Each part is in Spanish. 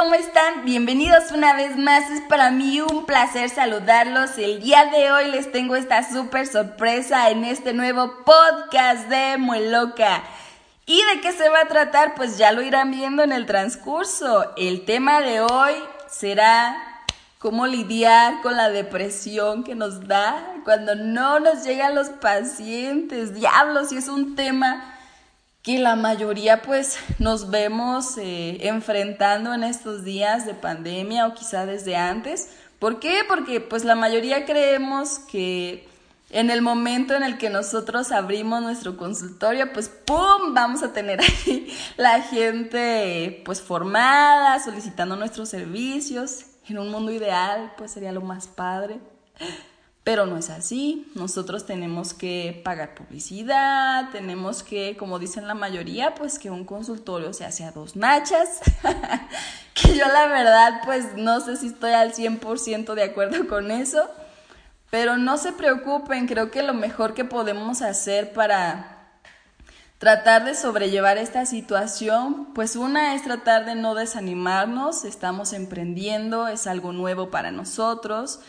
¿cómo están? Bienvenidos una vez más. Es para mí un placer saludarlos. El día de hoy les tengo esta súper sorpresa en este nuevo podcast de Muy Loca. ¿Y de qué se va a tratar? Pues ya lo irán viendo en el transcurso. El tema de hoy será cómo lidiar con la depresión que nos da cuando no nos llegan los pacientes. Diablos, y es un tema que la mayoría pues nos vemos eh, enfrentando en estos días de pandemia o quizá desde antes. ¿Por qué? Porque pues la mayoría creemos que en el momento en el que nosotros abrimos nuestro consultorio, pues ¡pum! Vamos a tener ahí la gente pues formada, solicitando nuestros servicios. En un mundo ideal pues sería lo más padre. Pero no es así. Nosotros tenemos que pagar publicidad, tenemos que, como dicen la mayoría, pues que un consultorio se hace a dos nachas. que yo la verdad, pues no sé si estoy al 100% de acuerdo con eso. Pero no se preocupen, creo que lo mejor que podemos hacer para tratar de sobrellevar esta situación, pues una es tratar de no desanimarnos, estamos emprendiendo, es algo nuevo para nosotros.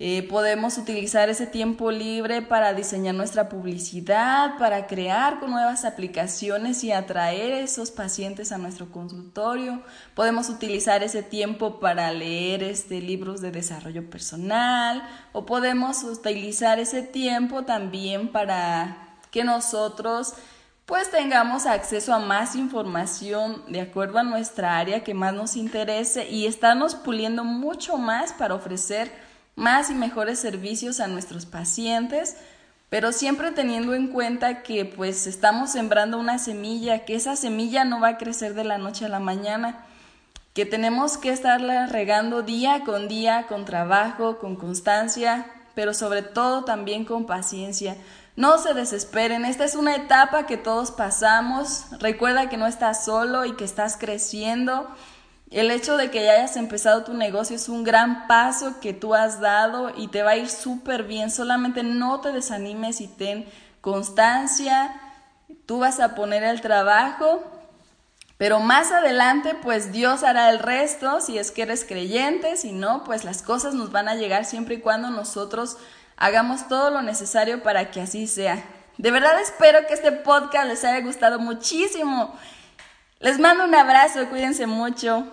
Eh, podemos utilizar ese tiempo libre para diseñar nuestra publicidad, para crear nuevas aplicaciones y atraer esos pacientes a nuestro consultorio. Podemos utilizar ese tiempo para leer este, libros de desarrollo personal o podemos utilizar ese tiempo también para que nosotros pues tengamos acceso a más información de acuerdo a nuestra área que más nos interese y estarnos puliendo mucho más para ofrecer más y mejores servicios a nuestros pacientes, pero siempre teniendo en cuenta que pues estamos sembrando una semilla, que esa semilla no va a crecer de la noche a la mañana, que tenemos que estarla regando día con día, con trabajo, con constancia, pero sobre todo también con paciencia. No se desesperen, esta es una etapa que todos pasamos. Recuerda que no estás solo y que estás creciendo el hecho de que ya hayas empezado tu negocio es un gran paso que tú has dado y te va a ir súper bien. Solamente no te desanimes y ten constancia. Tú vas a poner el trabajo, pero más adelante pues Dios hará el resto si es que eres creyente, si no pues las cosas nos van a llegar siempre y cuando nosotros hagamos todo lo necesario para que así sea. De verdad espero que este podcast les haya gustado muchísimo. Les mando un abrazo, cuídense mucho.